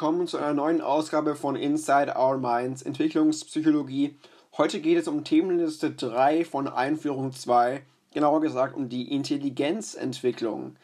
Willkommen zu einer neuen Ausgabe von Inside Our Minds Entwicklungspsychologie. Heute geht es um Themenliste 3 von Einführung 2, genauer gesagt um die Intelligenzentwicklung.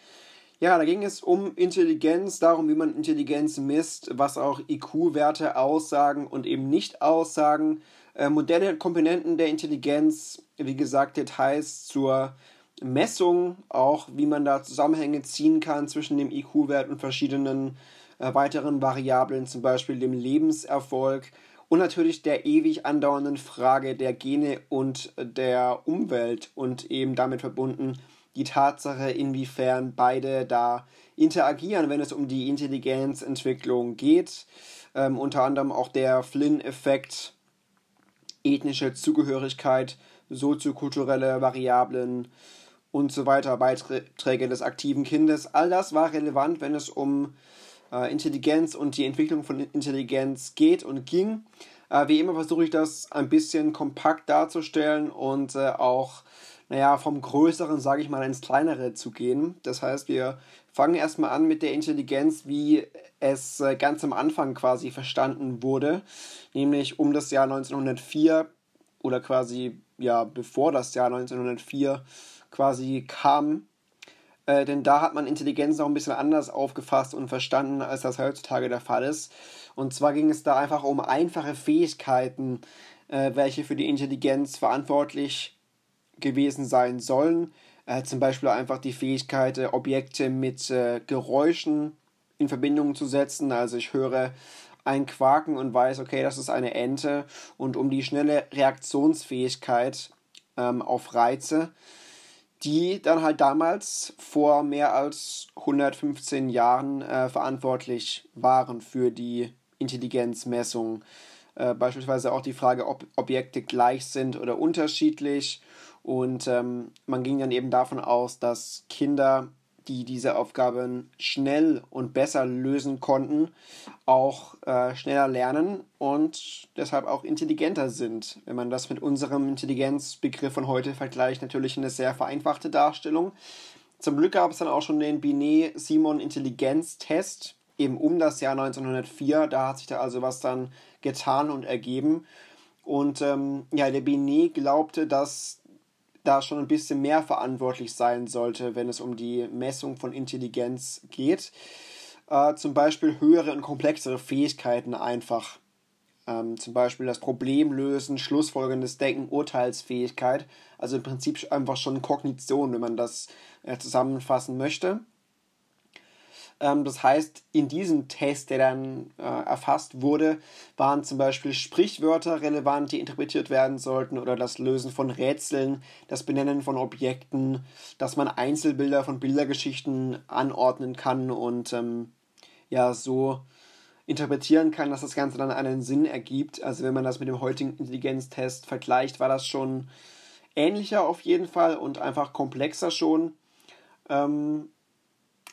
Ja, da ging es um Intelligenz, darum, wie man Intelligenz misst, was auch IQ-Werte aussagen und eben nicht aussagen, äh, Modelle, Komponenten der Intelligenz, wie gesagt, Details zur Messung, auch wie man da Zusammenhänge ziehen kann zwischen dem IQ-Wert und verschiedenen äh, weiteren Variablen, zum Beispiel dem Lebenserfolg und natürlich der ewig andauernden Frage der Gene und der Umwelt und eben damit verbunden die Tatsache, inwiefern beide da interagieren, wenn es um die Intelligenzentwicklung geht. Ähm, unter anderem auch der Flynn-Effekt, ethnische Zugehörigkeit, soziokulturelle Variablen und so weiter, Beiträge des aktiven Kindes. All das war relevant, wenn es um äh, Intelligenz und die Entwicklung von Intelligenz geht und ging. Äh, wie immer versuche ich das ein bisschen kompakt darzustellen und äh, auch, naja, vom Größeren, sage ich mal, ins Kleinere zu gehen. Das heißt, wir fangen erstmal an mit der Intelligenz, wie es äh, ganz am Anfang quasi verstanden wurde, nämlich um das Jahr 1904 oder quasi ja bevor das Jahr 1904 quasi kam äh, denn da hat man Intelligenz noch ein bisschen anders aufgefasst und verstanden, als das heutzutage der Fall ist. Und zwar ging es da einfach um einfache Fähigkeiten, äh, welche für die Intelligenz verantwortlich gewesen sein sollen. Äh, zum Beispiel einfach die Fähigkeit, äh, Objekte mit äh, Geräuschen in Verbindung zu setzen. Also ich höre ein Quaken und weiß, okay, das ist eine Ente. Und um die schnelle Reaktionsfähigkeit ähm, auf Reize die dann halt damals vor mehr als 115 Jahren äh, verantwortlich waren für die Intelligenzmessung. Äh, beispielsweise auch die Frage, ob Objekte gleich sind oder unterschiedlich. Und ähm, man ging dann eben davon aus, dass Kinder die diese Aufgaben schnell und besser lösen konnten, auch äh, schneller lernen und deshalb auch intelligenter sind. Wenn man das mit unserem Intelligenzbegriff von heute vergleicht, natürlich eine sehr vereinfachte Darstellung. Zum Glück gab es dann auch schon den Binet-Simon-Intelligenztest, eben um das Jahr 1904. Da hat sich da also was dann getan und ergeben. Und ähm, ja, der Binet glaubte, dass da schon ein bisschen mehr verantwortlich sein sollte, wenn es um die Messung von Intelligenz geht. Äh, zum Beispiel höhere und komplexere Fähigkeiten einfach. Ähm, zum Beispiel das Problemlösen, schlussfolgendes Denken, Urteilsfähigkeit. Also im Prinzip einfach schon Kognition, wenn man das äh, zusammenfassen möchte. Ähm, das heißt, in diesem Test, der dann äh, erfasst wurde, waren zum Beispiel Sprichwörter relevant, die interpretiert werden sollten, oder das Lösen von Rätseln, das Benennen von Objekten, dass man Einzelbilder von Bildergeschichten anordnen kann und ähm, ja, so interpretieren kann, dass das Ganze dann einen Sinn ergibt. Also wenn man das mit dem heutigen Intelligenztest vergleicht, war das schon ähnlicher auf jeden Fall und einfach komplexer schon. Ähm,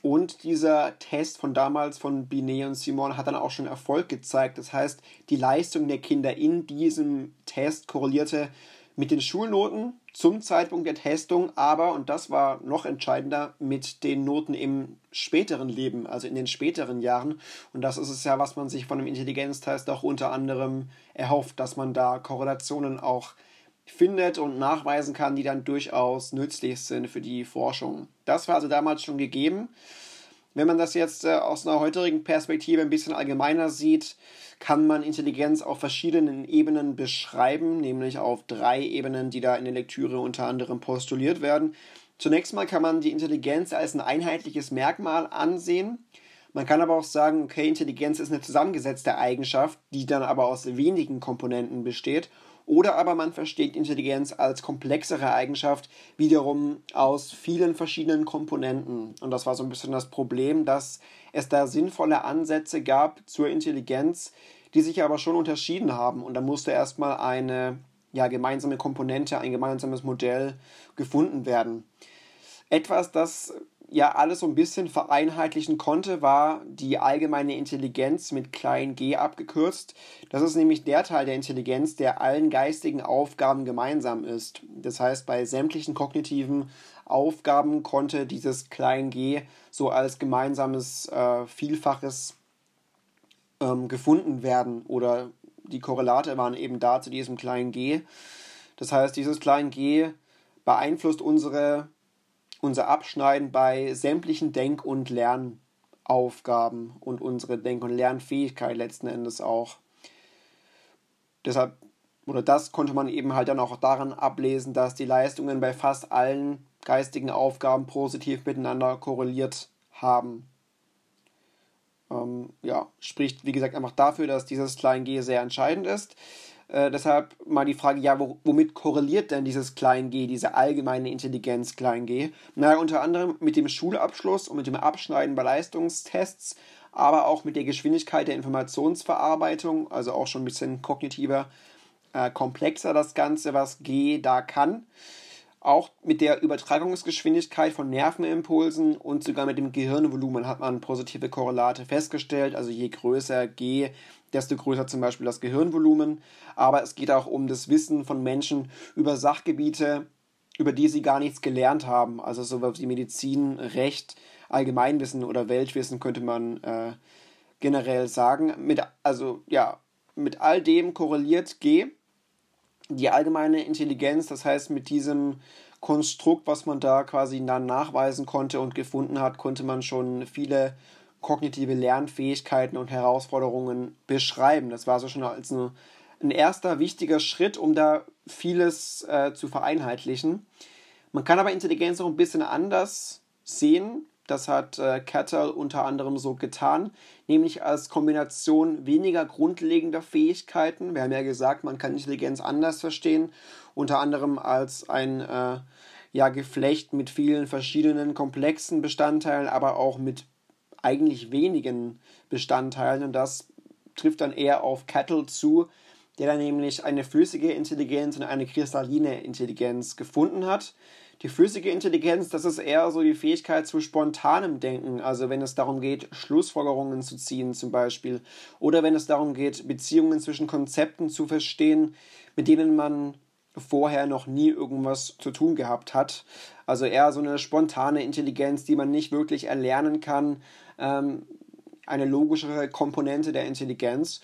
und dieser Test von damals von Binet und Simon hat dann auch schon Erfolg gezeigt. Das heißt, die Leistung der Kinder in diesem Test korrelierte mit den Schulnoten zum Zeitpunkt der Testung, aber, und das war noch entscheidender, mit den Noten im späteren Leben, also in den späteren Jahren. Und das ist es ja, was man sich von einem Intelligenztest auch unter anderem erhofft, dass man da Korrelationen auch findet und nachweisen kann, die dann durchaus nützlich sind für die Forschung. Das war also damals schon gegeben. Wenn man das jetzt äh, aus einer heutigen Perspektive ein bisschen allgemeiner sieht, kann man Intelligenz auf verschiedenen Ebenen beschreiben, nämlich auf drei Ebenen, die da in der Lektüre unter anderem postuliert werden. Zunächst mal kann man die Intelligenz als ein einheitliches Merkmal ansehen. Man kann aber auch sagen, okay, Intelligenz ist eine zusammengesetzte Eigenschaft, die dann aber aus wenigen Komponenten besteht oder aber man versteht Intelligenz als komplexere Eigenschaft, wiederum aus vielen verschiedenen Komponenten. Und das war so ein bisschen das Problem, dass es da sinnvolle Ansätze gab zur Intelligenz, die sich aber schon unterschieden haben. Und da musste erstmal eine ja, gemeinsame Komponente, ein gemeinsames Modell gefunden werden. Etwas, das ja alles so ein bisschen vereinheitlichen konnte, war die allgemeine Intelligenz mit klein g abgekürzt. Das ist nämlich der Teil der Intelligenz, der allen geistigen Aufgaben gemeinsam ist. Das heißt, bei sämtlichen kognitiven Aufgaben konnte dieses klein g so als gemeinsames äh, Vielfaches ähm, gefunden werden oder die Korrelate waren eben da zu diesem kleinen g. Das heißt, dieses kleine g beeinflusst unsere, unser Abschneiden bei sämtlichen Denk- und Lernaufgaben und unsere Denk- und Lernfähigkeit letzten Endes auch. Deshalb, oder das konnte man eben halt dann auch daran ablesen, dass die Leistungen bei fast allen geistigen Aufgaben positiv miteinander korreliert haben. Ähm, ja, spricht wie gesagt einfach dafür, dass dieses klein g sehr entscheidend ist. Äh, deshalb mal die Frage, ja, wo, womit korreliert denn dieses klein g, diese allgemeine Intelligenz klein g? Na, unter anderem mit dem Schulabschluss und mit dem Abschneiden bei Leistungstests, aber auch mit der Geschwindigkeit der Informationsverarbeitung, also auch schon ein bisschen kognitiver, äh, komplexer das Ganze, was G da kann. Auch mit der Übertragungsgeschwindigkeit von Nervenimpulsen und sogar mit dem Gehirnvolumen hat man positive Korrelate festgestellt. Also je größer G, desto größer zum Beispiel das Gehirnvolumen. Aber es geht auch um das Wissen von Menschen über Sachgebiete, über die sie gar nichts gelernt haben. Also sowas wie Medizin, Recht, Allgemeinwissen oder Weltwissen könnte man äh, generell sagen. Mit, also ja, mit all dem korreliert G die allgemeine Intelligenz, das heißt mit diesem Konstrukt, was man da quasi dann nachweisen konnte und gefunden hat, konnte man schon viele kognitive Lernfähigkeiten und Herausforderungen beschreiben. Das war so schon als eine, ein erster wichtiger Schritt, um da vieles äh, zu vereinheitlichen. Man kann aber Intelligenz auch ein bisschen anders sehen. Das hat äh, Kettle unter anderem so getan, nämlich als Kombination weniger grundlegender Fähigkeiten. Wir haben ja gesagt, man kann Intelligenz anders verstehen, unter anderem als ein äh, ja, Geflecht mit vielen verschiedenen komplexen Bestandteilen, aber auch mit eigentlich wenigen Bestandteilen. Und das trifft dann eher auf Kettle zu, der dann nämlich eine flüssige Intelligenz und eine kristalline Intelligenz gefunden hat. Die flüssige Intelligenz, das ist eher so die Fähigkeit zu spontanem Denken, also wenn es darum geht, Schlussfolgerungen zu ziehen zum Beispiel, oder wenn es darum geht, Beziehungen zwischen Konzepten zu verstehen, mit denen man vorher noch nie irgendwas zu tun gehabt hat. Also eher so eine spontane Intelligenz, die man nicht wirklich erlernen kann, ähm, eine logischere Komponente der Intelligenz.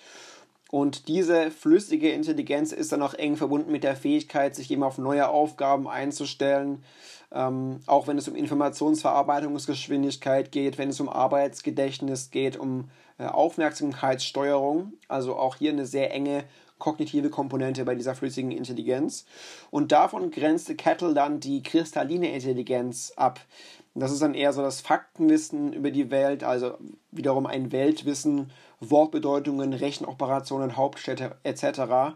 Und diese flüssige Intelligenz ist dann auch eng verbunden mit der Fähigkeit, sich eben auf neue Aufgaben einzustellen. Ähm, auch wenn es um Informationsverarbeitungsgeschwindigkeit geht, wenn es um Arbeitsgedächtnis geht, um äh, Aufmerksamkeitssteuerung. Also auch hier eine sehr enge kognitive Komponente bei dieser flüssigen Intelligenz. Und davon grenzte Kettle dann die kristalline Intelligenz ab. Das ist dann eher so das Faktenwissen über die Welt, also wiederum ein Weltwissen Wortbedeutungen, Rechenoperationen, Hauptstädte etc.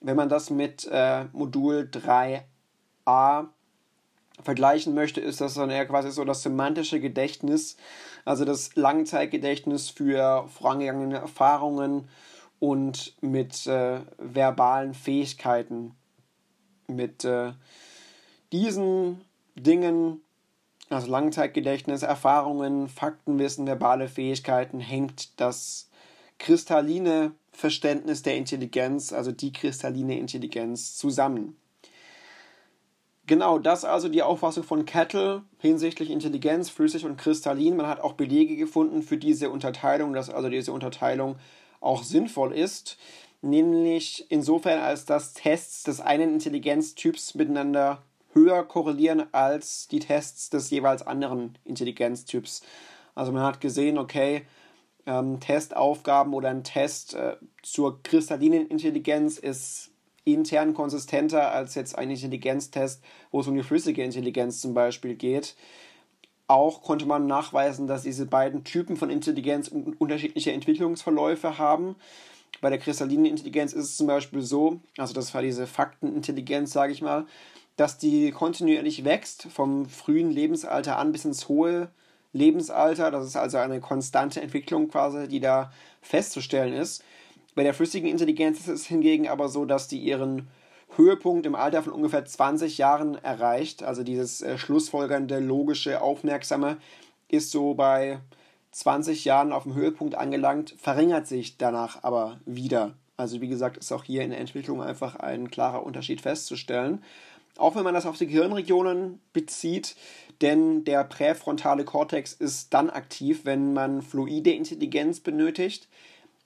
Wenn man das mit äh, Modul 3a vergleichen möchte, ist das dann eher quasi so das semantische Gedächtnis, also das Langzeitgedächtnis für vorangegangene Erfahrungen und mit äh, verbalen Fähigkeiten. Mit äh, diesen Dingen, also Langzeitgedächtnis, Erfahrungen, Faktenwissen, verbale Fähigkeiten, hängt das kristalline Verständnis der Intelligenz, also die kristalline Intelligenz, zusammen. Genau, das also die Auffassung von Kettle hinsichtlich Intelligenz, flüssig und kristallin. Man hat auch Belege gefunden für diese Unterteilung, dass also diese Unterteilung auch sinnvoll ist, nämlich insofern, als dass Tests des einen Intelligenztyps miteinander höher korrelieren als die Tests des jeweils anderen Intelligenztyps. Also man hat gesehen, okay, ähm, Testaufgaben oder ein Test äh, zur kristallinen Intelligenz ist intern konsistenter als jetzt ein Intelligenztest, wo es um die flüssige Intelligenz zum Beispiel geht. Auch konnte man nachweisen, dass diese beiden Typen von Intelligenz unterschiedliche Entwicklungsverläufe haben. Bei der kristallinen Intelligenz ist es zum Beispiel so, also das war diese Faktenintelligenz, sage ich mal, dass die kontinuierlich wächst, vom frühen Lebensalter an bis ins hohe Lebensalter. Das ist also eine konstante Entwicklung quasi, die da festzustellen ist. Bei der flüssigen Intelligenz ist es hingegen aber so, dass die ihren Höhepunkt im Alter von ungefähr 20 Jahren erreicht. Also dieses äh, schlussfolgernde, logische, aufmerksame ist so bei 20 Jahren auf dem Höhepunkt angelangt, verringert sich danach aber wieder. Also wie gesagt, ist auch hier in der Entwicklung einfach ein klarer Unterschied festzustellen. Auch wenn man das auf die Gehirnregionen bezieht, denn der präfrontale Kortex ist dann aktiv, wenn man fluide Intelligenz benötigt.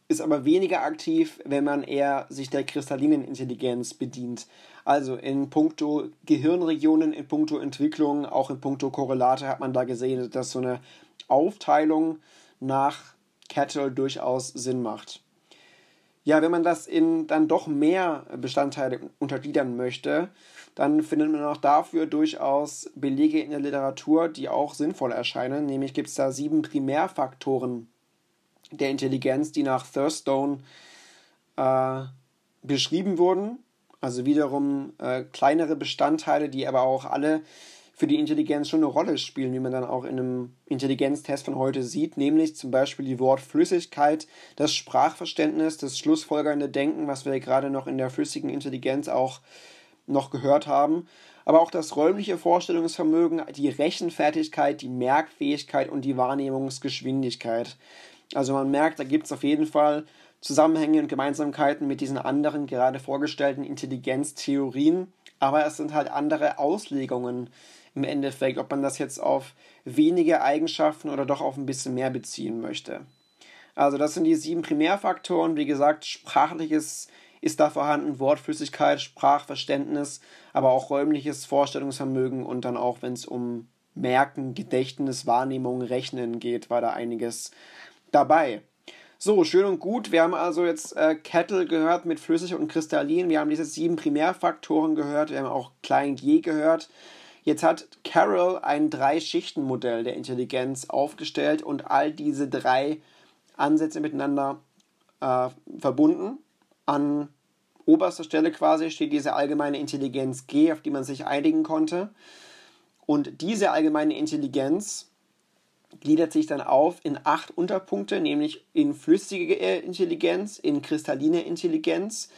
ist aber weniger aktiv, wenn man eher sich der kristallinen Intelligenz bedient. Also in puncto Gehirnregionen, in puncto Entwicklung, auch in puncto Korrelate hat man da gesehen, dass so eine Aufteilung nach Kettle durchaus Sinn macht. Ja, wenn man das in dann doch mehr Bestandteile untergliedern möchte, dann findet man auch dafür durchaus Belege in der Literatur, die auch sinnvoll erscheinen. Nämlich gibt es da sieben Primärfaktoren der Intelligenz, die nach Thurstone äh, beschrieben wurden. Also wiederum äh, kleinere Bestandteile, die aber auch alle für die Intelligenz schon eine Rolle spielen, wie man dann auch in einem Intelligenztest von heute sieht, nämlich zum Beispiel die Wortflüssigkeit, das Sprachverständnis, das schlussfolgernde Denken, was wir gerade noch in der flüssigen Intelligenz auch noch gehört haben, aber auch das räumliche Vorstellungsvermögen, die Rechenfertigkeit, die Merkfähigkeit und die Wahrnehmungsgeschwindigkeit. Also man merkt, da gibt es auf jeden Fall Zusammenhänge und Gemeinsamkeiten mit diesen anderen gerade vorgestellten Intelligenztheorien, aber es sind halt andere Auslegungen im Endeffekt, ob man das jetzt auf wenige Eigenschaften oder doch auf ein bisschen mehr beziehen möchte. Also das sind die sieben Primärfaktoren. Wie gesagt, sprachliches ist da vorhanden, Wortflüssigkeit, Sprachverständnis, aber auch räumliches Vorstellungsvermögen und dann auch, wenn es um Merken, Gedächtnis, Wahrnehmung, Rechnen geht, war da einiges dabei. So, schön und gut. Wir haben also jetzt äh, Kettle gehört mit flüssig und kristallin. Wir haben diese sieben Primärfaktoren gehört. Wir haben auch Klein G gehört. Jetzt hat Carroll ein Drei-Schichten-Modell der Intelligenz aufgestellt und all diese drei Ansätze miteinander äh, verbunden. An oberster Stelle quasi steht diese allgemeine Intelligenz G, auf die man sich einigen konnte. Und diese allgemeine Intelligenz gliedert sich dann auf in acht Unterpunkte, nämlich in flüssige Intelligenz, in kristalline Intelligenz,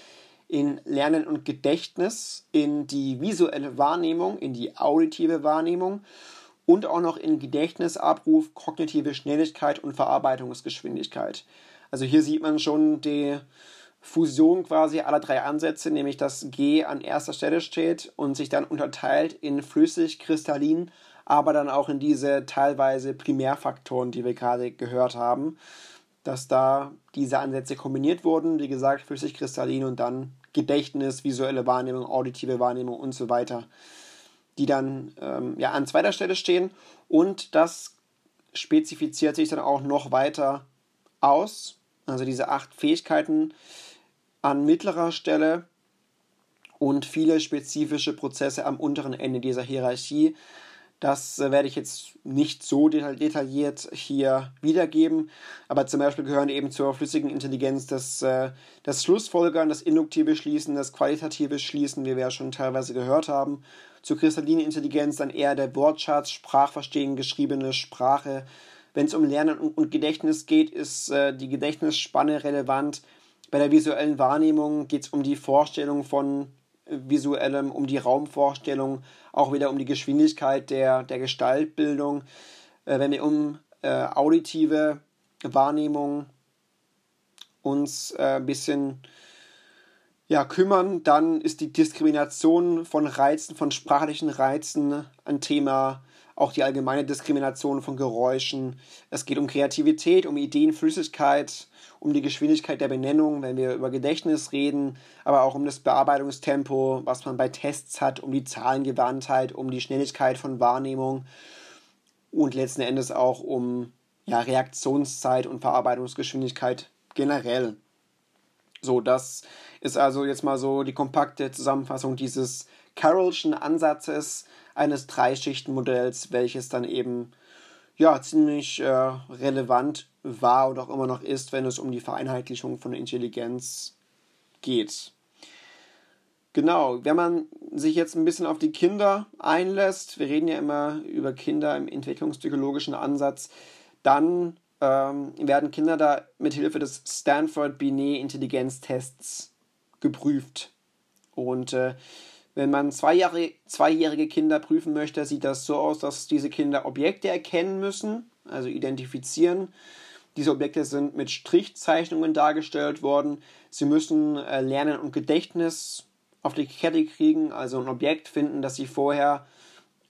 in Lernen und Gedächtnis, in die visuelle Wahrnehmung, in die auditive Wahrnehmung und auch noch in Gedächtnisabruf, kognitive Schnelligkeit und Verarbeitungsgeschwindigkeit. Also hier sieht man schon die Fusion quasi aller drei Ansätze, nämlich dass G an erster Stelle steht und sich dann unterteilt in flüssig, kristallin, aber dann auch in diese teilweise Primärfaktoren, die wir gerade gehört haben dass da diese Ansätze kombiniert wurden. Wie gesagt, flüssig-kristallin und dann Gedächtnis, visuelle Wahrnehmung, auditive Wahrnehmung und so weiter, die dann ähm, ja, an zweiter Stelle stehen. Und das spezifiziert sich dann auch noch weiter aus. Also diese acht Fähigkeiten an mittlerer Stelle und viele spezifische Prozesse am unteren Ende dieser Hierarchie. Das äh, werde ich jetzt nicht so detailliert hier wiedergeben, aber zum Beispiel gehören eben zur flüssigen Intelligenz das, äh, das Schlussfolgern, das induktive Schließen, das qualitative Schließen, wie wir ja schon teilweise gehört haben. Zur kristallinen Intelligenz dann eher der Wortschatz, Sprachverstehen, geschriebene Sprache. Wenn es um Lernen und Gedächtnis geht, ist äh, die Gedächtnisspanne relevant. Bei der visuellen Wahrnehmung geht es um die Vorstellung von visuellem, um die Raumvorstellung, auch wieder um die Geschwindigkeit der, der Gestaltbildung. Äh, wenn wir um äh, auditive Wahrnehmung uns äh, ein bisschen ja, kümmern, dann ist die Diskrimination von Reizen, von sprachlichen Reizen ein Thema, auch die allgemeine Diskrimination von Geräuschen. Es geht um Kreativität, um Ideenflüssigkeit, um die Geschwindigkeit der Benennung, wenn wir über Gedächtnis reden, aber auch um das Bearbeitungstempo, was man bei Tests hat, um die Zahlengewandtheit, um die Schnelligkeit von Wahrnehmung und letzten Endes auch um ja, Reaktionszeit und Verarbeitungsgeschwindigkeit generell. So, das ist also jetzt mal so die kompakte Zusammenfassung dieses Carrollschen Ansatzes eines Dreischichtenmodells, welches dann eben ja ziemlich äh, relevant war und auch immer noch ist, wenn es um die Vereinheitlichung von Intelligenz geht. Genau, wenn man sich jetzt ein bisschen auf die Kinder einlässt, wir reden ja immer über Kinder im entwicklungspsychologischen Ansatz, dann ähm, werden Kinder da mit Hilfe des Stanford Binet Intelligenztests geprüft. Und äh, wenn man zweijährige, Kinder prüfen möchte, sieht das so aus, dass diese Kinder Objekte erkennen müssen, also identifizieren. Diese Objekte sind mit Strichzeichnungen dargestellt worden. Sie müssen äh, Lernen und Gedächtnis auf die Kette kriegen, also ein Objekt finden, das sie vorher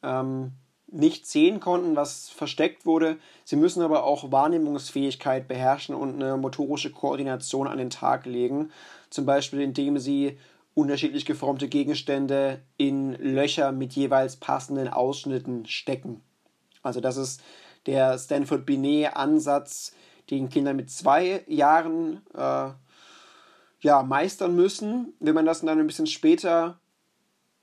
ähm, nicht sehen konnten, was versteckt wurde. Sie müssen aber auch Wahrnehmungsfähigkeit beherrschen und eine motorische Koordination an den Tag legen. Zum Beispiel, indem sie unterschiedlich geformte Gegenstände in Löcher mit jeweils passenden Ausschnitten stecken. Also das ist der Stanford Binet-Ansatz, den Kinder mit zwei Jahren äh, ja, meistern müssen. Wenn man das dann ein bisschen später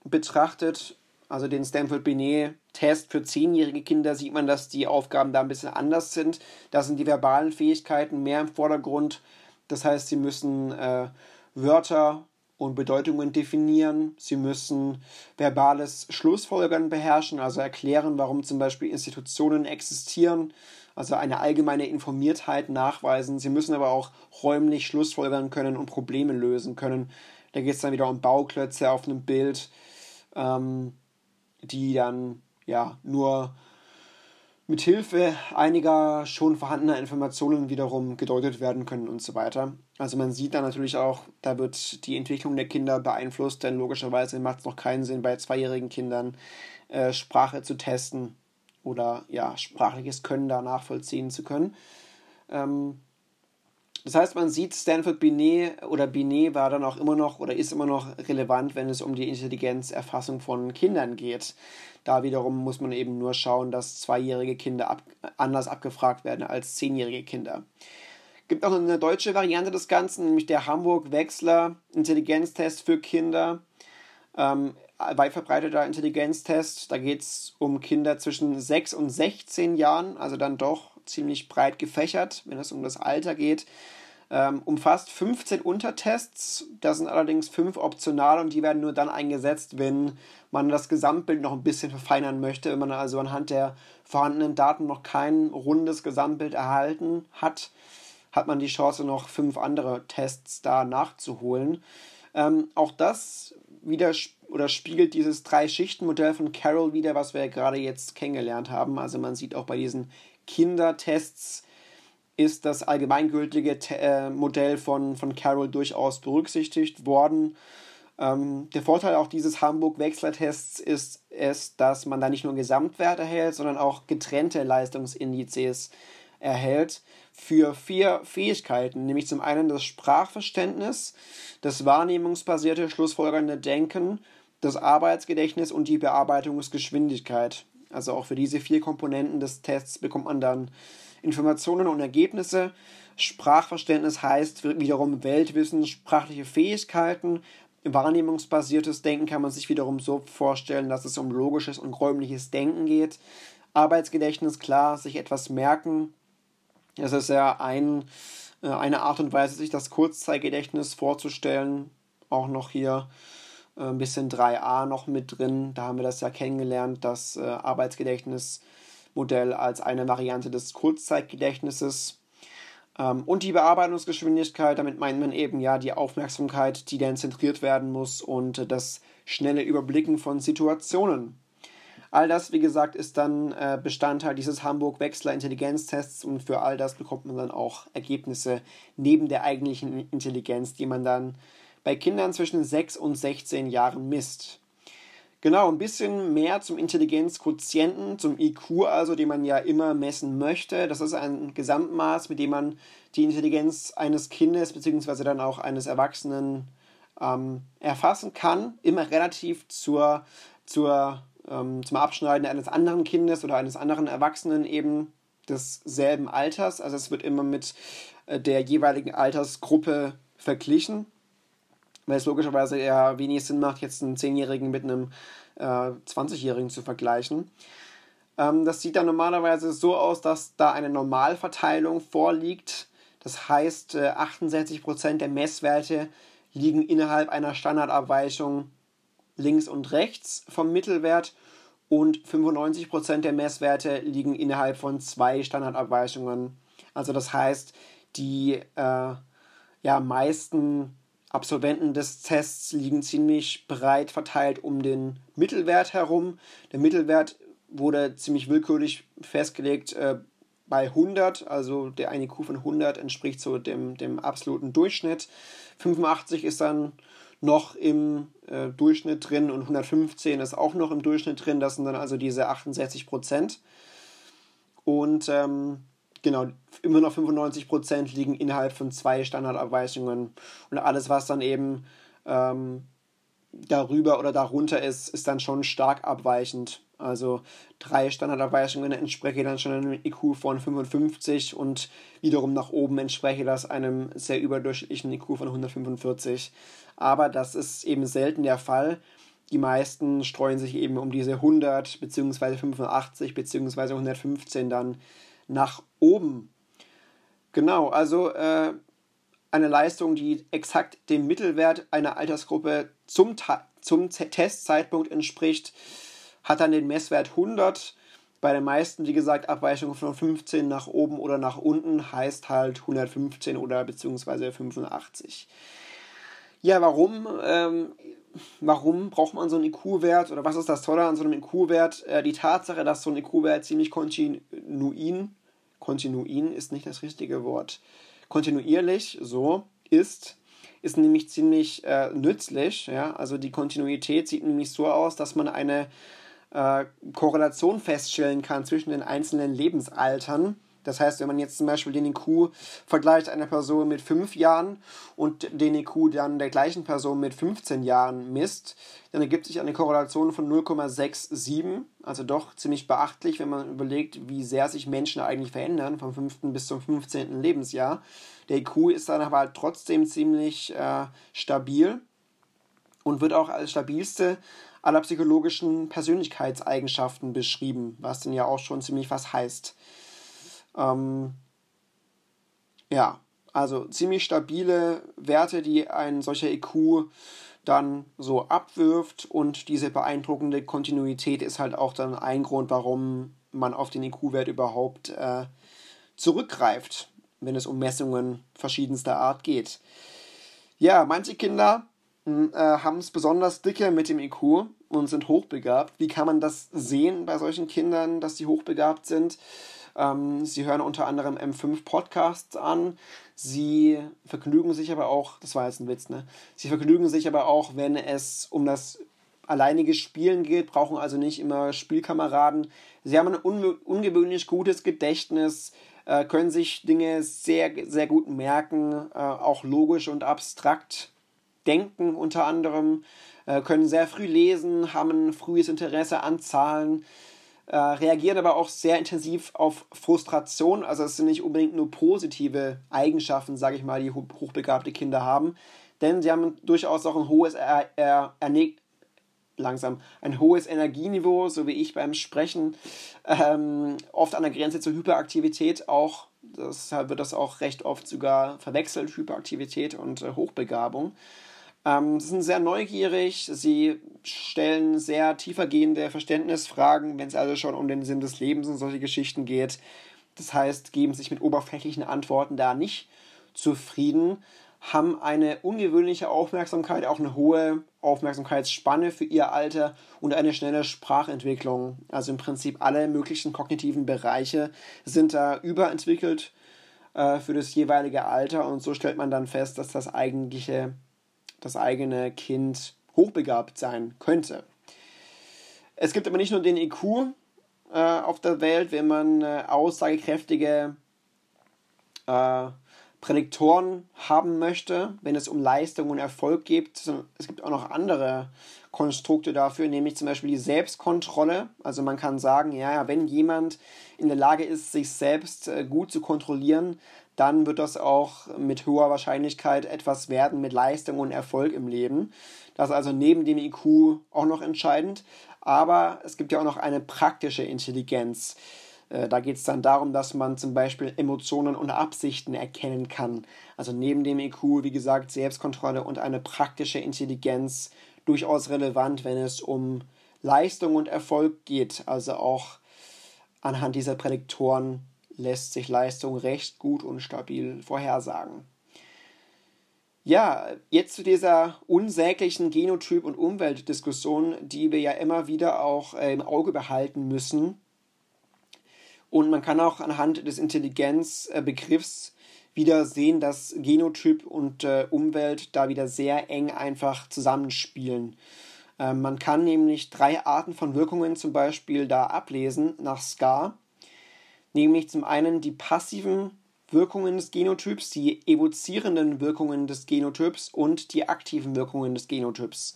betrachtet, also den Stanford Binet-Test für zehnjährige Kinder, sieht man, dass die Aufgaben da ein bisschen anders sind. Da sind die verbalen Fähigkeiten mehr im Vordergrund. Das heißt, sie müssen äh, Wörter und Bedeutungen definieren. Sie müssen verbales Schlussfolgern beherrschen, also erklären, warum zum Beispiel Institutionen existieren, also eine allgemeine Informiertheit nachweisen. Sie müssen aber auch räumlich Schlussfolgern können und Probleme lösen können. Da geht es dann wieder um Bauklötze auf einem Bild ähm, die dann ja nur mit Hilfe einiger schon vorhandener Informationen wiederum gedeutet werden können und so weiter. Also man sieht dann natürlich auch, da wird die Entwicklung der Kinder beeinflusst, denn logischerweise macht es noch keinen Sinn, bei zweijährigen Kindern äh, Sprache zu testen oder ja, sprachliches Können da nachvollziehen zu können. Ähm, das heißt, man sieht, Stanford Binet oder Binet war dann auch immer noch oder ist immer noch relevant, wenn es um die Intelligenzerfassung von Kindern geht. Da wiederum muss man eben nur schauen, dass zweijährige Kinder ab, anders abgefragt werden als zehnjährige Kinder. Es Gibt auch eine deutsche Variante des Ganzen, nämlich der Hamburg-Wechsler Intelligenztest für Kinder. Ähm, weit verbreiteter Intelligenztest. Da geht es um Kinder zwischen 6 und 16 Jahren, also dann doch ziemlich breit gefächert, wenn es um das Alter geht. Ähm, umfasst 15 Untertests, da sind allerdings fünf optional und die werden nur dann eingesetzt, wenn man das Gesamtbild noch ein bisschen verfeinern möchte, wenn man also anhand der vorhandenen Daten noch kein rundes Gesamtbild erhalten hat, hat man die Chance, noch fünf andere Tests da nachzuholen. Ähm, auch das wieder oder spiegelt dieses Drei-Schichten-Modell von Carroll wieder, was wir ja gerade jetzt kennengelernt haben. Also man sieht auch bei diesen Kindertests ist das allgemeingültige äh, Modell von, von Carroll durchaus berücksichtigt worden. Ähm, der Vorteil auch dieses Hamburg-Wechsler-Tests ist es, dass man da nicht nur Gesamtwert erhält, sondern auch getrennte Leistungsindizes erhält für vier Fähigkeiten, nämlich zum einen das Sprachverständnis, das wahrnehmungsbasierte schlussfolgernde Denken, das Arbeitsgedächtnis und die Bearbeitungsgeschwindigkeit. Also auch für diese vier Komponenten des Tests bekommt man dann Informationen und Ergebnisse. Sprachverständnis heißt wiederum Weltwissen, sprachliche Fähigkeiten. Wahrnehmungsbasiertes Denken kann man sich wiederum so vorstellen, dass es um logisches und räumliches Denken geht. Arbeitsgedächtnis, klar, sich etwas merken. Das ist ja ein, äh, eine Art und Weise, sich das Kurzzeitgedächtnis vorzustellen. Auch noch hier äh, ein bisschen 3a noch mit drin. Da haben wir das ja kennengelernt, das äh, Arbeitsgedächtnismodell als eine Variante des Kurzzeitgedächtnisses. Ähm, und die Bearbeitungsgeschwindigkeit, damit meint man eben ja die Aufmerksamkeit, die dann zentriert werden muss und das schnelle Überblicken von Situationen. All das, wie gesagt, ist dann äh, Bestandteil dieses Hamburg-Wechsler Intelligenztests und für all das bekommt man dann auch Ergebnisse neben der eigentlichen Intelligenz, die man dann bei Kindern zwischen 6 und 16 Jahren misst. Genau, ein bisschen mehr zum Intelligenzquotienten, zum IQ also, den man ja immer messen möchte. Das ist ein Gesamtmaß, mit dem man die Intelligenz eines Kindes bzw. dann auch eines Erwachsenen ähm, erfassen kann. Immer relativ zur, zur, ähm, zum Abschneiden eines anderen Kindes oder eines anderen Erwachsenen eben desselben Alters. Also es wird immer mit äh, der jeweiligen Altersgruppe verglichen weil es logischerweise eher wenig Sinn macht, jetzt einen 10-Jährigen mit einem äh, 20-Jährigen zu vergleichen. Ähm, das sieht dann normalerweise so aus, dass da eine Normalverteilung vorliegt. Das heißt, äh, 68% der Messwerte liegen innerhalb einer Standardabweichung links und rechts vom Mittelwert und 95% der Messwerte liegen innerhalb von zwei Standardabweichungen. Also das heißt, die äh, ja, meisten Absolventen des Tests liegen ziemlich breit verteilt um den Mittelwert herum. Der Mittelwert wurde ziemlich willkürlich festgelegt äh, bei 100, also der IQ von 100 entspricht so dem, dem absoluten Durchschnitt. 85 ist dann noch im äh, Durchschnitt drin und 115 ist auch noch im Durchschnitt drin. Das sind dann also diese 68 Prozent. Und ähm, genau, immer noch 95 Prozent liegen innerhalb von zwei Standardabweichungen. Und alles, was dann eben ähm, darüber oder darunter ist, ist dann schon stark abweichend. Also drei Standardabweichungen entspreche dann schon einem IQ von 55 und wiederum nach oben entspreche das einem sehr überdurchschnittlichen IQ von 145. Aber das ist eben selten der Fall. Die meisten streuen sich eben um diese 100 bzw. 85 bzw. 115 dann nach oben. Genau, also äh, eine Leistung, die exakt dem Mittelwert einer Altersgruppe zum, zum Testzeitpunkt entspricht, hat dann den Messwert 100. Bei den meisten, wie gesagt, Abweichungen von 15 nach oben oder nach unten heißt halt 115 oder beziehungsweise 85. Ja, warum? Ähm, warum braucht man so einen IQ-Wert oder was ist das Tolle an so einem IQ-Wert? Äh, die Tatsache, dass so ein IQ-Wert ziemlich kontinuin, kontinuin ist nicht das richtige Wort, kontinuierlich so ist, ist nämlich ziemlich äh, nützlich. Ja? Also die Kontinuität sieht nämlich so aus, dass man eine äh, Korrelation feststellen kann zwischen den einzelnen Lebensaltern. Das heißt, wenn man jetzt zum Beispiel den IQ vergleicht einer Person mit 5 Jahren und den IQ dann der gleichen Person mit 15 Jahren misst, dann ergibt sich eine Korrelation von 0,67. Also doch ziemlich beachtlich, wenn man überlegt, wie sehr sich Menschen eigentlich verändern vom 5. bis zum 15. Lebensjahr. Der IQ ist dann aber halt trotzdem ziemlich äh, stabil und wird auch als stabilste aller psychologischen Persönlichkeitseigenschaften beschrieben, was dann ja auch schon ziemlich was heißt. Ähm, ja, also ziemlich stabile Werte, die ein solcher IQ dann so abwirft und diese beeindruckende Kontinuität ist halt auch dann ein Grund, warum man auf den IQ-Wert überhaupt äh, zurückgreift, wenn es um Messungen verschiedenster Art geht. Ja, manche Kinder hm, äh, haben es besonders dicke mit dem IQ und sind hochbegabt. Wie kann man das sehen bei solchen Kindern, dass sie hochbegabt sind? Ähm, sie hören unter anderem M5 Podcasts an. Sie vergnügen sich aber auch, das war jetzt ein Witz, ne? Sie vergnügen sich aber auch, wenn es um das alleinige Spielen geht, brauchen also nicht immer Spielkameraden. Sie haben ein un ungewöhnlich gutes Gedächtnis, äh, können sich Dinge sehr, sehr gut merken, äh, auch logisch und abstrakt denken unter anderem, äh, können sehr früh lesen, haben ein frühes Interesse an Zahlen, äh, reagieren aber auch sehr intensiv auf Frustration. Also es sind nicht unbedingt nur positive Eigenschaften, sage ich mal, die hochbegabte Kinder haben, denn sie haben durchaus auch ein hohes er er langsam ein hohes Energieniveau, so wie ich beim Sprechen, ähm, oft an der Grenze zur Hyperaktivität auch. Deshalb wird das auch recht oft sogar verwechselt, Hyperaktivität und äh, Hochbegabung. Ähm, sie sind sehr neugierig, sie stellen sehr tiefergehende Verständnisfragen, wenn es also schon um den Sinn des Lebens und solche Geschichten geht. Das heißt, geben sich mit oberflächlichen Antworten da nicht zufrieden, haben eine ungewöhnliche Aufmerksamkeit, auch eine hohe Aufmerksamkeitsspanne für ihr Alter und eine schnelle Sprachentwicklung. Also im Prinzip alle möglichen kognitiven Bereiche sind da überentwickelt äh, für das jeweilige Alter und so stellt man dann fest, dass das eigentliche das eigene Kind hochbegabt sein könnte. Es gibt aber nicht nur den IQ äh, auf der Welt, wenn man äh, aussagekräftige äh, Prädiktoren haben möchte, wenn es um Leistung und Erfolg geht. Es gibt auch noch andere Konstrukte dafür, nämlich zum Beispiel die Selbstkontrolle. Also man kann sagen, ja, wenn jemand in der Lage ist, sich selbst äh, gut zu kontrollieren, dann wird das auch mit hoher Wahrscheinlichkeit etwas werden mit Leistung und Erfolg im Leben. Das ist also neben dem IQ auch noch entscheidend. Aber es gibt ja auch noch eine praktische Intelligenz. Äh, da geht es dann darum, dass man zum Beispiel Emotionen und Absichten erkennen kann. Also neben dem IQ, wie gesagt, Selbstkontrolle und eine praktische Intelligenz durchaus relevant, wenn es um Leistung und Erfolg geht. Also auch anhand dieser Prädiktoren lässt sich Leistung recht gut und stabil vorhersagen. Ja, jetzt zu dieser unsäglichen Genotyp- und Umweltdiskussion, die wir ja immer wieder auch äh, im Auge behalten müssen. Und man kann auch anhand des Intelligenzbegriffs wieder sehen, dass Genotyp und äh, Umwelt da wieder sehr eng einfach zusammenspielen. Ähm, man kann nämlich drei Arten von Wirkungen zum Beispiel da ablesen nach SCAR. Nämlich zum einen die passiven Wirkungen des Genotyps, die evozierenden Wirkungen des Genotyps und die aktiven Wirkungen des Genotyps.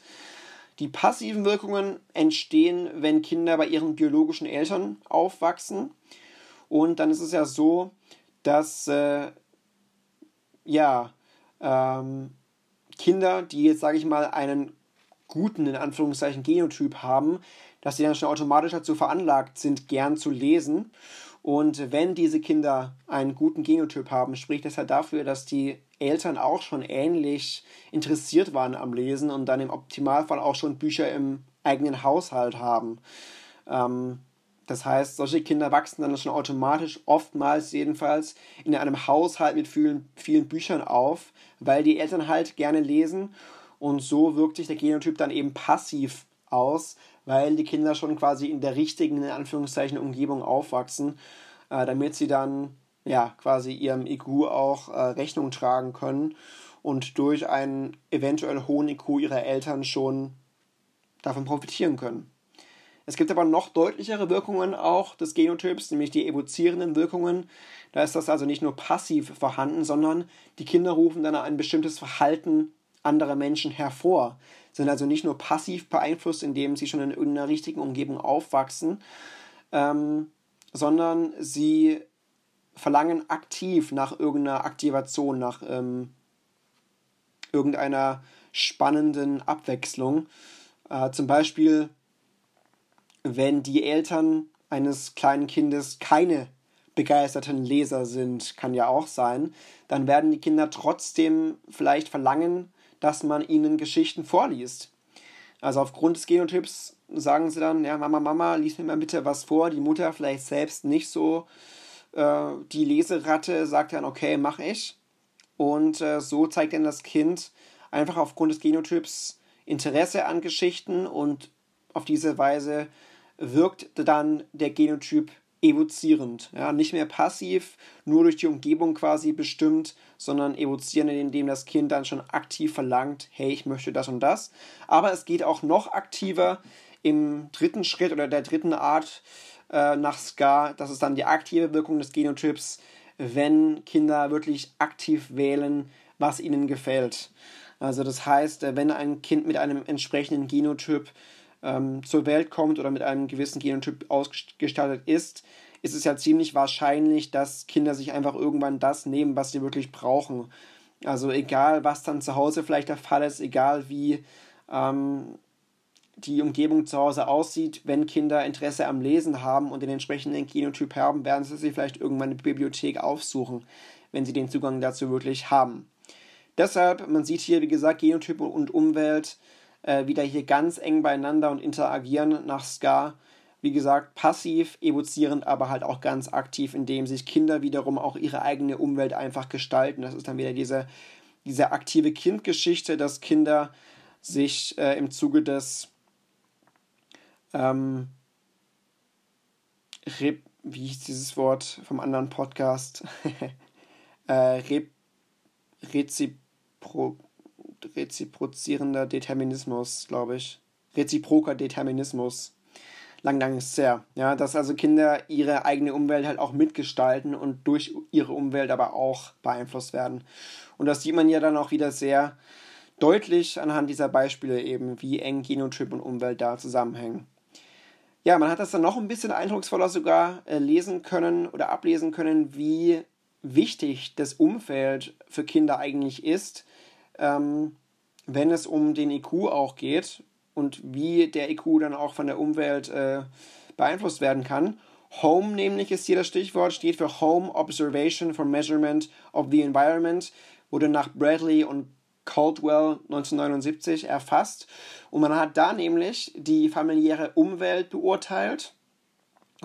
Die passiven Wirkungen entstehen, wenn Kinder bei ihren biologischen Eltern aufwachsen. Und dann ist es ja so, dass äh, ja, ähm, Kinder, die jetzt, sage ich mal, einen guten, in Anführungszeichen, Genotyp haben, dass sie dann schon automatisch dazu veranlagt sind, gern zu lesen. Und wenn diese Kinder einen guten Genotyp haben, spricht das ja dafür, dass die Eltern auch schon ähnlich interessiert waren am Lesen und dann im Optimalfall auch schon Bücher im eigenen Haushalt haben. Ähm, das heißt, solche Kinder wachsen dann schon automatisch, oftmals jedenfalls, in einem Haushalt mit vielen, vielen Büchern auf, weil die Eltern halt gerne lesen und so wirkt sich der Genotyp dann eben passiv aus, weil die Kinder schon quasi in der richtigen, in Anführungszeichen, Umgebung aufwachsen, äh, damit sie dann ja quasi ihrem IQ auch äh, Rechnung tragen können und durch einen eventuell hohen IQ ihrer Eltern schon davon profitieren können. Es gibt aber noch deutlichere Wirkungen auch des Genotyps, nämlich die evozierenden Wirkungen. Da ist das also nicht nur passiv vorhanden, sondern die Kinder rufen dann ein bestimmtes Verhalten anderer Menschen hervor. Sind also nicht nur passiv beeinflusst, indem sie schon in irgendeiner richtigen Umgebung aufwachsen, ähm, sondern sie verlangen aktiv nach irgendeiner Aktivation, nach ähm, irgendeiner spannenden Abwechslung. Äh, zum Beispiel wenn die Eltern eines kleinen Kindes keine begeisterten Leser sind, kann ja auch sein, dann werden die Kinder trotzdem vielleicht verlangen, dass man ihnen Geschichten vorliest. Also aufgrund des Genotyps sagen sie dann, ja, Mama, Mama, lies mir mal bitte was vor. Die Mutter vielleicht selbst nicht so. Äh, die Leseratte sagt dann, okay, mach ich. Und äh, so zeigt dann das Kind einfach aufgrund des Genotyps Interesse an Geschichten und auf diese Weise wirkt dann der Genotyp evozierend. Ja, nicht mehr passiv, nur durch die Umgebung quasi bestimmt, sondern evozierend, indem das Kind dann schon aktiv verlangt, hey, ich möchte das und das. Aber es geht auch noch aktiver im dritten Schritt oder der dritten Art äh, nach SCA. Das ist dann die aktive Wirkung des Genotyps, wenn Kinder wirklich aktiv wählen, was ihnen gefällt. Also das heißt, äh, wenn ein Kind mit einem entsprechenden Genotyp ähm, zur Welt kommt oder mit einem gewissen Genotyp ausgestattet ist, ist es ja ziemlich wahrscheinlich, dass Kinder sich einfach irgendwann das nehmen, was sie wirklich brauchen. Also egal, was dann zu Hause vielleicht der Fall ist, egal wie ähm, die Umgebung zu Hause aussieht, wenn Kinder Interesse am Lesen haben und den entsprechenden Genotyp haben, werden sie sich vielleicht irgendwann eine Bibliothek aufsuchen, wenn sie den Zugang dazu wirklich haben. Deshalb, man sieht hier, wie gesagt, Genotyp und Umwelt äh, wieder hier ganz eng beieinander und interagieren nach Ska. Wie gesagt, passiv, evozierend, aber halt auch ganz aktiv, indem sich Kinder wiederum auch ihre eigene Umwelt einfach gestalten. Das ist dann wieder diese, diese aktive Kindgeschichte, dass Kinder sich äh, im Zuge des ähm, Re wie hieß dieses Wort vom anderen Podcast? äh, Re Rezipro reziprozierender Determinismus, glaube ich. Reziproker Determinismus. Lang, lang ist sehr. Ja, dass also Kinder ihre eigene Umwelt halt auch mitgestalten und durch ihre Umwelt aber auch beeinflusst werden. Und das sieht man ja dann auch wieder sehr deutlich anhand dieser Beispiele eben, wie eng Genotyp und Umwelt da zusammenhängen. Ja, man hat das dann noch ein bisschen eindrucksvoller sogar äh, lesen können oder ablesen können, wie wichtig das Umfeld für Kinder eigentlich ist ähm, wenn es um den IQ auch geht und wie der IQ dann auch von der Umwelt äh, beeinflusst werden kann. Home nämlich ist hier das Stichwort, steht für Home Observation for Measurement of the Environment, wurde nach Bradley und Caldwell 1979 erfasst. Und man hat da nämlich die familiäre Umwelt beurteilt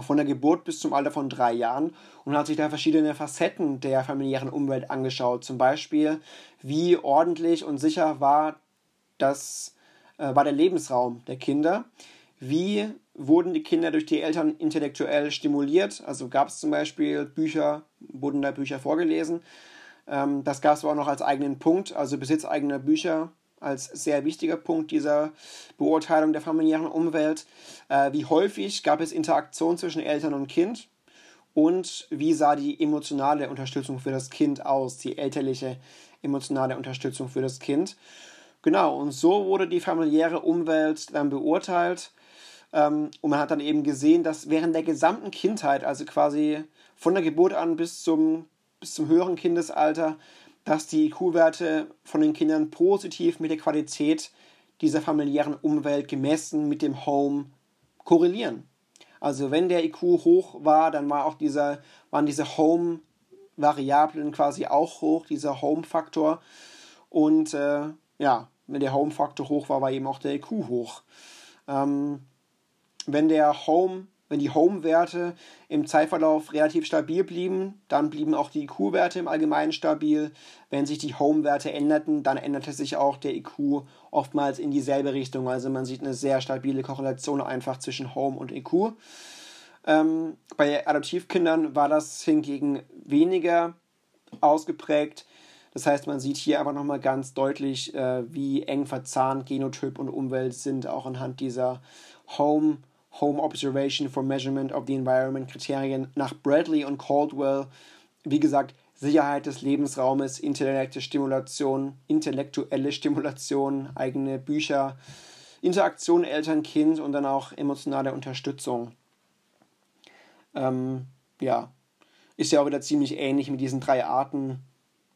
von der Geburt bis zum Alter von drei Jahren. Und hat sich da verschiedene Facetten der familiären Umwelt angeschaut. Zum Beispiel, wie ordentlich und sicher war, das, äh, war der Lebensraum der Kinder, wie wurden die Kinder durch die Eltern intellektuell stimuliert, also gab es zum Beispiel Bücher, wurden da Bücher vorgelesen, Ähm, das gab es aber auch noch als eigenen Punkt, also Besitz eigener Bücher als sehr wichtiger Punkt dieser Beurteilung der familiären Umwelt. Äh, wie häufig gab es Interaktion zwischen Eltern und Kind? Und wie sah die emotionale Unterstützung für das Kind aus, die elterliche emotionale Unterstützung für das Kind? Genau, und so wurde die familiäre Umwelt dann beurteilt. Ähm, und man hat dann eben gesehen, dass während der gesamten Kindheit, also quasi von der Geburt an bis zum, bis zum höheren Kindesalter, dass die IQ-Werte von den Kindern positiv mit der Qualität dieser familiären Umwelt gemessen mit dem Home korrelieren. Also wenn der IQ hoch war, dann war auch dieser, waren diese Home-Variablen quasi auch hoch, dieser Home-Faktor. Und äh, ja, wenn der Home-Faktor hoch war, war eben auch der IQ hoch. Ähm, wenn der Home wenn die Home-Werte im Zeitverlauf relativ stabil blieben, dann blieben auch die IQ-Werte im Allgemeinen stabil. Wenn sich die Home-Werte änderten, dann änderte sich auch der IQ oftmals in dieselbe Richtung. Also man sieht eine sehr stabile Korrelation einfach zwischen Home und IQ. Ähm, bei Adoptivkindern war das hingegen weniger ausgeprägt. Das heißt, man sieht hier aber nochmal ganz deutlich, äh, wie eng verzahnt Genotyp und Umwelt sind, auch anhand dieser Home- Home Observation for Measurement of the Environment Kriterien nach Bradley und Caldwell. Wie gesagt, Sicherheit des Lebensraumes, intellektuelle Stimulation, intellektuelle Stimulation, eigene Bücher, Interaktion Eltern-Kind und dann auch emotionale Unterstützung. Ähm, ja, ist ja auch wieder ziemlich ähnlich mit diesen drei Arten,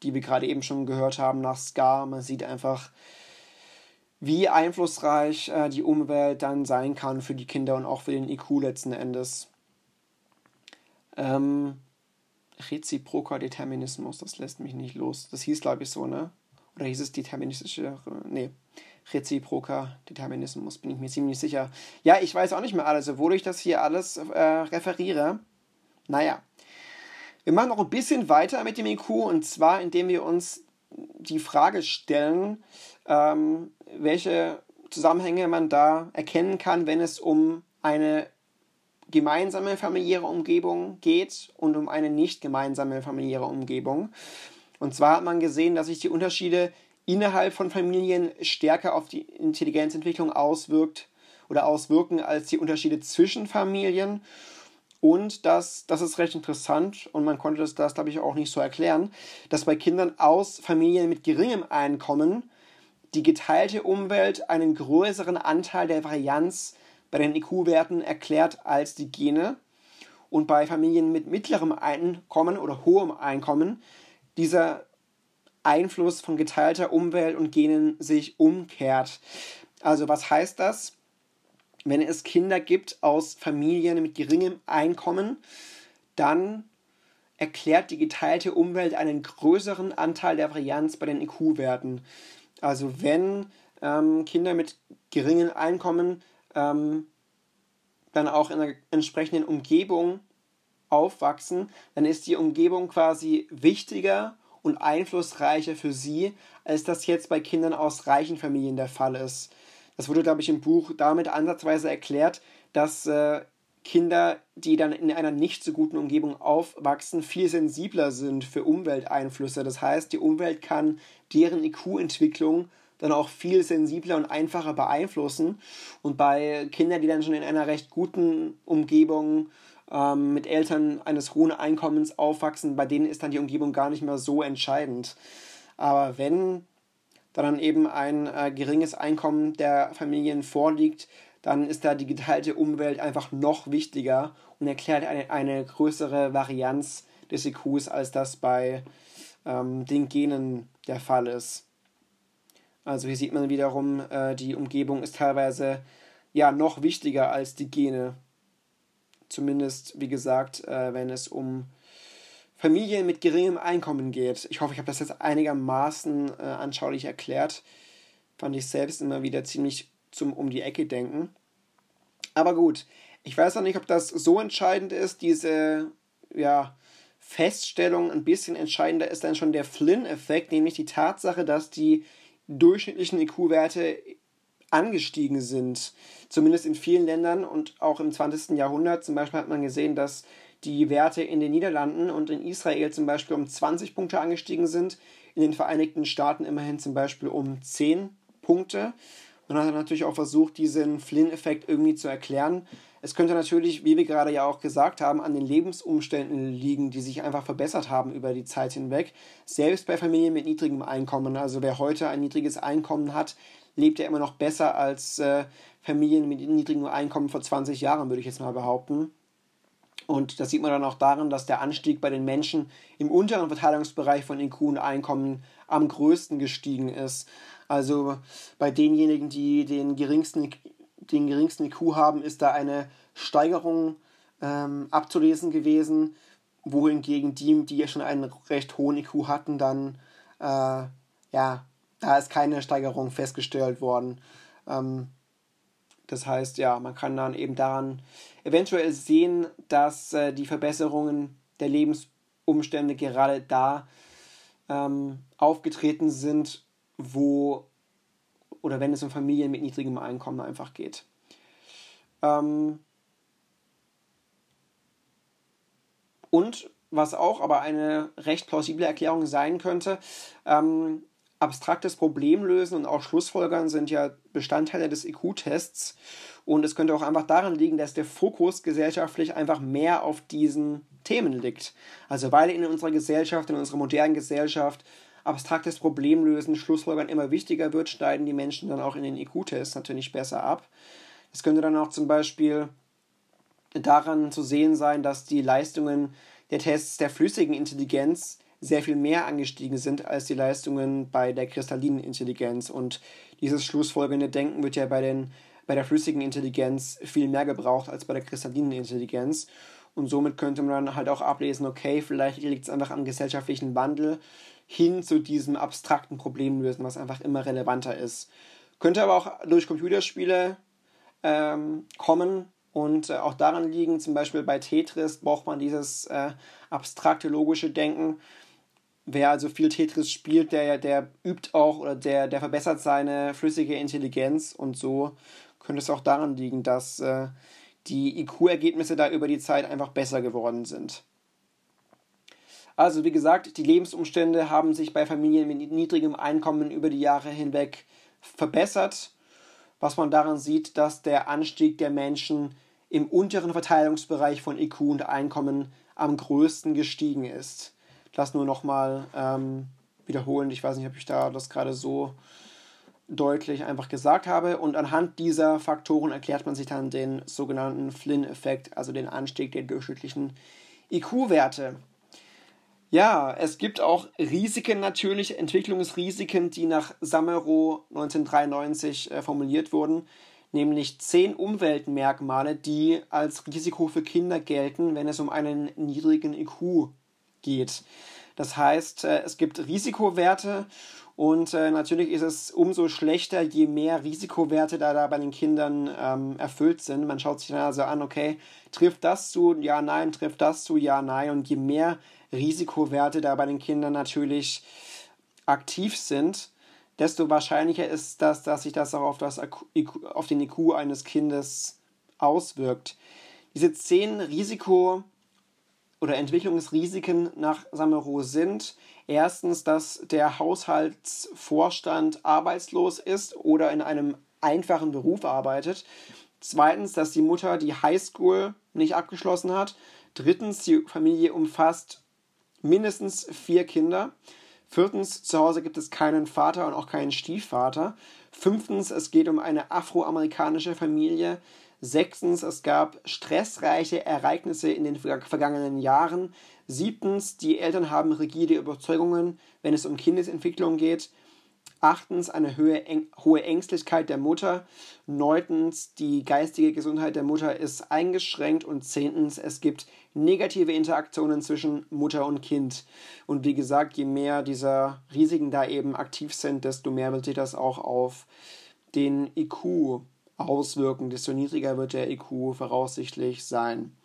die wir gerade eben schon gehört haben nach SCAR. Man sieht einfach, wie einflussreich äh, die Umwelt dann sein kann für die Kinder und auch für den IQ letzten Endes. Ähm, reziproker Determinismus, das lässt mich nicht los. Das hieß, glaube ich, so, ne? Oder hieß es deterministische. Nee, reziproker Determinismus, bin ich mir ziemlich sicher. Ja, ich weiß auch nicht mehr alles, obwohl ich das hier alles äh, referiere. Naja. Wir machen noch ein bisschen weiter mit dem IQ und zwar, indem wir uns die Frage stellen, ähm, welche Zusammenhänge man da erkennen kann, wenn es um eine gemeinsame familiäre Umgebung geht und um eine nicht gemeinsame familiäre Umgebung. Und zwar hat man gesehen, dass sich die Unterschiede innerhalb von Familien stärker auf die Intelligenzentwicklung auswirkt oder auswirken als die Unterschiede zwischen Familien. Und das, das ist recht interessant und man konnte das, das glaube ich, auch nicht so erklären, dass bei Kindern aus Familien mit geringem Einkommen die geteilte Umwelt einen größeren Anteil der Varianz bei den IQ-Werten erklärt als die Gene und bei Familien mit mittlerem Einkommen oder hohem Einkommen dieser Einfluss von geteilter Umwelt und Genen sich umkehrt. Also was heißt das? Wenn es Kinder gibt aus Familien mit geringem Einkommen, dann erklärt die geteilte Umwelt einen größeren Anteil der Varianz bei den IQ-Werten. Also wenn ähm, Kinder mit geringen Einkommen ähm, dann auch in einer entsprechenden Umgebung aufwachsen, dann ist die Umgebung quasi wichtiger und einflussreicher für sie, als das jetzt bei Kindern aus reichen Familien der Fall ist. Das wurde, glaube ich, im Buch damit ansatzweise erklärt, dass äh, Kinder, die dann in einer nicht so guten Umgebung aufwachsen, viel sensibler sind für Umwelteinflüsse. Das heißt, die Umwelt kann deren IQ-Entwicklung dann auch viel sensibler und einfacher beeinflussen. Und bei Kindern, die dann schon in einer recht guten Umgebung ähm, mit Eltern eines hohen Einkommens aufwachsen, bei denen ist dann die Umgebung gar nicht mehr so entscheidend. Aber wenn dann eben ein äh, geringes Einkommen der Familien vorliegt, dann ist da die geteilte Umwelt einfach noch wichtiger und erklärt eine, eine größere Varianz des IQs, als das bei ähm, den Genen der Fall ist. Also hier sieht man wiederum, äh, die Umgebung ist teilweise ja noch wichtiger als die Gene. Zumindest, wie gesagt, äh, wenn es um Familien mit geringem Einkommen geht. Ich hoffe, ich habe das jetzt einigermaßen äh, anschaulich erklärt. Fand ich selbst immer wieder ziemlich zum um die Ecke denken. Aber gut, ich weiß auch nicht, ob das so entscheidend ist, diese ja, Feststellung. Ein bisschen entscheidender ist dann schon der Flynn-Effekt, nämlich die Tatsache, dass die durchschnittlichen IQ-Werte angestiegen sind. Zumindest in vielen Ländern und auch im 20. Jahrhundert. Zum Beispiel hat man gesehen, dass die Werte in den Niederlanden und in Israel zum Beispiel um 20 Punkte angestiegen sind, in den Vereinigten Staaten immerhin zum Beispiel um 10 Punkte. Man hat natürlich auch versucht, diesen Flynn-Effekt irgendwie zu erklären. Es könnte natürlich, wie wir gerade ja auch gesagt haben, an den Lebensumständen liegen, die sich einfach verbessert haben über die Zeit hinweg. Selbst bei Familien mit niedrigem Einkommen. Also wer heute ein niedriges Einkommen hat, lebt ja immer noch besser als äh, Familien mit niedrigem Einkommen vor 20 Jahren, würde ich jetzt mal behaupten. Und das sieht man dann auch darin, dass der Anstieg bei den Menschen im unteren Verteilungsbereich von IQ und Einkommen am größten gestiegen ist. Also bei denjenigen, die den geringsten, den geringsten IQ haben, ist da eine Steigerung ähm, abzulesen gewesen, wohingegen die, die ja schon einen recht hohen IQ hatten, dann äh, ja, da ist keine Steigerung festgestellt worden. Ähm, das heißt, ja, man kann dann eben daran eventuell sehen, dass äh, die Verbesserungen der Lebensumstände gerade da ähm, aufgetreten sind, wo oder wenn es um Familien mit niedrigem Einkommen einfach geht. Ähm, und was auch aber eine recht plausible Erklärung sein könnte, ähm, abstraktes Problemlösen und auch Schlussfolgern sind ja Bestandteile des IQ-Tests. Und es könnte auch einfach daran liegen, dass der Fokus gesellschaftlich einfach mehr auf diesen Themen liegt. Also weil in unserer Gesellschaft, in unserer modernen Gesellschaft abstraktes Problemlösen, Schlussfolgern immer wichtiger wird, schneiden die Menschen dann auch in den IQ-Tests natürlich besser ab. Es könnte dann auch zum Beispiel daran zu sehen sein, dass die Leistungen der Tests der flüssigen Intelligenz sehr viel mehr angestiegen sind als die Leistungen bei der kristallinen Intelligenz. Und dieses schlussfolgende Denken wird ja bei, den, bei der flüssigen Intelligenz viel mehr gebraucht als bei der kristallinen Intelligenz. Und somit könnte man dann halt auch ablesen, okay, vielleicht liegt es einfach am gesellschaftlichen Wandel hin zu diesem abstrakten Problemlösen, was einfach immer relevanter ist. Könnte aber auch durch Computerspiele ähm, kommen und äh, auch daran liegen, zum Beispiel bei Tetris braucht man dieses äh, abstrakte logische Denken, wer also viel Tetris spielt, der, der übt auch oder der, der verbessert seine flüssige Intelligenz und so könnte es auch daran liegen, dass äh, die IQ-Ergebnisse da über die Zeit einfach besser geworden sind. Also wie gesagt, die Lebensumstände haben sich bei Familien mit niedrigem Einkommen über die Jahre hinweg verbessert, was man daran sieht, dass der Anstieg der Menschen im unteren Verteilungsbereich von IQ und Einkommen am größten gestiegen ist das nur nochmal ähm, wiederholen. Ich weiß nicht, ob ich da das gerade so deutlich einfach gesagt habe. Und anhand dieser Faktoren erklärt man sich dann den sogenannten Flynn-Effekt, also den Anstieg der durchschnittlichen IQ-Werte. Ja, es gibt auch Risiken natürlich, Entwicklungsrisiken, die nach Samero 1993 äh, formuliert wurden, nämlich zehn Umweltmerkmale, die als Risiko für Kinder gelten, wenn es um einen niedrigen IQ geht. Das heißt, äh, es gibt Risikowerte und äh, natürlich ist es umso schlechter, je mehr Risikowerte da, da bei den Kindern ähm, erfüllt sind. Man schaut sich dann also an, okay, trifft das zu, ja, nein, trifft das zu, ja, nein. Und je mehr Risikowerte da bei den Kindern natürlich aktiv sind, desto wahrscheinlicher ist das, dass sich das auch auf, das auf den IQ eines Kindes auswirkt. Diese zehn Risiko oder Entwicklungsrisiken nach Samero sind erstens, dass der Haushaltsvorstand arbeitslos ist oder in einem einfachen Beruf arbeitet. Zweitens, dass die Mutter die Highschool nicht abgeschlossen hat. Drittens, die Familie umfasst mindestens vier Kinder. Viertens, zu Hause gibt es keinen Vater und auch keinen Stiefvater. Fünftens, es geht um eine afroamerikanische Familie. Sechstens, es gab stressreiche Ereignisse in den vergangenen Jahren. Siebtens, die Eltern haben rigide Überzeugungen, wenn es um Kindesentwicklung geht. Achtens, eine hohe, Ängstlichkeit der Mutter. Neuntens, die geistige Gesundheit der Mutter ist eingeschränkt. Und zehntens, es gibt negative Interaktionen zwischen Mutter und Kind. Und wie gesagt, je mehr dieser Risiken da eben aktiv sind, desto mehr wird sich das auch auf den IQ auswirken, desto niedriger wird der IQ voraussichtlich sein.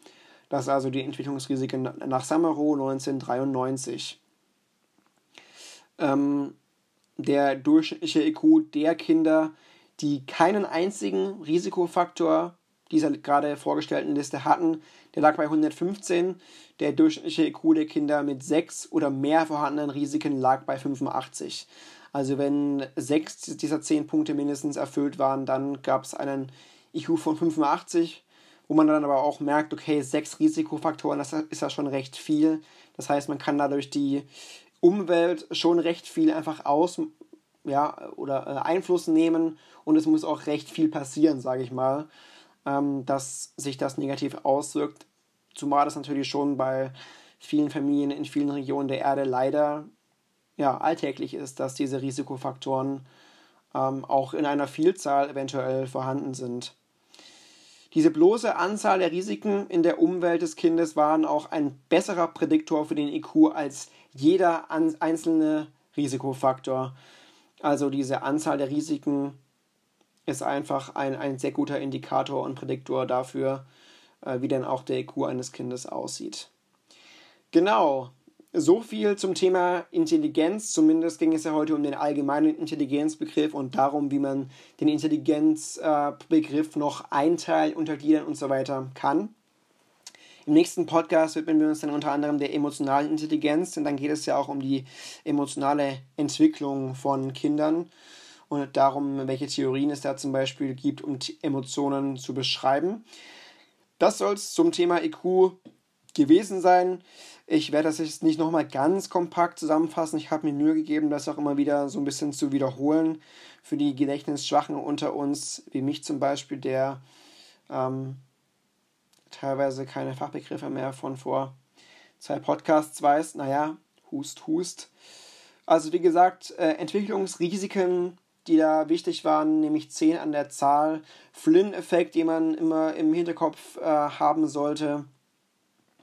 Das ist also die Entwicklungsrisiken nach Samaro 1993. Ähm, der durchschnittliche IQ der Kinder, die keinen einzigen Risikofaktor dieser gerade vorgestellten Liste hatten, der lag bei 115. Der durchschnittliche IQ der Kinder mit sechs oder mehr vorhandenen Risiken lag bei 85. Also wenn sechs dieser zehn Punkte mindestens erfüllt waren, dann gab es einen IQ von 85, wo man dann aber auch merkt, okay, sechs Risikofaktoren, das ist ja schon recht viel. Das heißt, man kann dadurch die Umwelt schon recht viel einfach aus ja, oder äh, Einfluss nehmen und es muss auch recht viel passieren, sage ich mal, ähm, dass sich das negativ auswirkt. Zumal das natürlich schon bei vielen Familien in vielen Regionen der Erde leider ja, alltäglich ist, dass diese Risikofaktoren ähm, auch in einer Vielzahl eventuell vorhanden sind. Diese bloße Anzahl der Risiken in der Umwelt des Kindes waren auch ein besserer Prädiktor für den IQ als jeder einzelne Risikofaktor. Also diese Anzahl der Risiken ist einfach ein, ein sehr guter Indikator und Prädiktor dafür, äh, wie denn auch der IQ eines Kindes aussieht. Genau, so viel zum Thema Intelligenz. Zumindest ging es ja heute um den allgemeinen Intelligenzbegriff und darum, wie man den Intelligenzbegriff noch einteilen, untergliedern und so weiter kann. Im nächsten Podcast widmen wir uns dann unter anderem der emotionalen Intelligenz, denn dann geht es ja auch um die emotionale Entwicklung von Kindern und darum, welche Theorien es da zum Beispiel gibt, um Emotionen zu beschreiben. Das soll es zum Thema IQ gewesen sein. Ich werde das jetzt nicht nochmal ganz kompakt zusammenfassen. Ich habe mir Mühe gegeben, das auch immer wieder so ein bisschen zu wiederholen. Für die Gedächtnisschwachen unter uns, wie mich zum Beispiel, der ähm, teilweise keine Fachbegriffe mehr von vor zwei Podcasts weiß. Naja, hust, hust. Also wie gesagt, äh, Entwicklungsrisiken, die da wichtig waren, nämlich 10 an der Zahl. Flynn-Effekt, den man immer im Hinterkopf äh, haben sollte.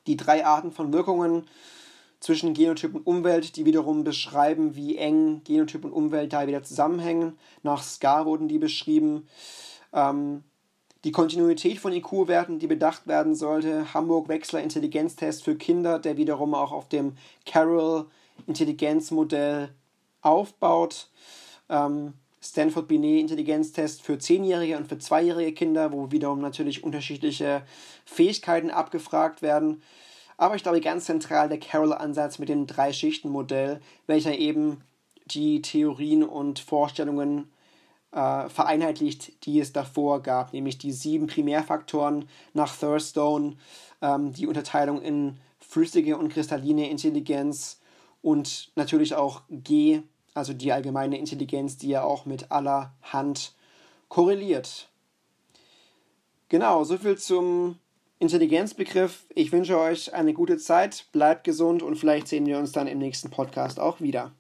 Die drei Arten von Wirkungen zwischen Genotyp und Umwelt, die wiederum beschreiben, wie eng Genotyp und Umwelt da wieder zusammenhängen. Nach SCAR wurden die beschrieben. Ähm, die Kontinuität von IQ-Werten, die bedacht werden sollte. Hamburg-Wechsler Intelligenztest für Kinder, der wiederum auch auf dem Carroll-Intelligenzmodell aufbaut. Ähm, Stanford Binet Intelligenztest für 10-jährige und für 2-jährige Kinder, wo wiederum natürlich unterschiedliche Fähigkeiten abgefragt werden. Aber ich glaube, ganz zentral der Carroll-Ansatz mit dem Drei-Schichten-Modell, welcher eben die Theorien und Vorstellungen äh, vereinheitlicht, die es davor gab, nämlich die sieben Primärfaktoren nach Thurstone, ähm, die Unterteilung in flüssige und kristalline Intelligenz und natürlich auch G, also die allgemeine Intelligenz, die ja auch mit aller Hand korreliert. Genau, soviel zum Intelligenzbegriff. Ich wünsche euch eine gute Zeit, bleibt gesund und vielleicht sehen wir uns dann im nächsten Podcast auch wieder.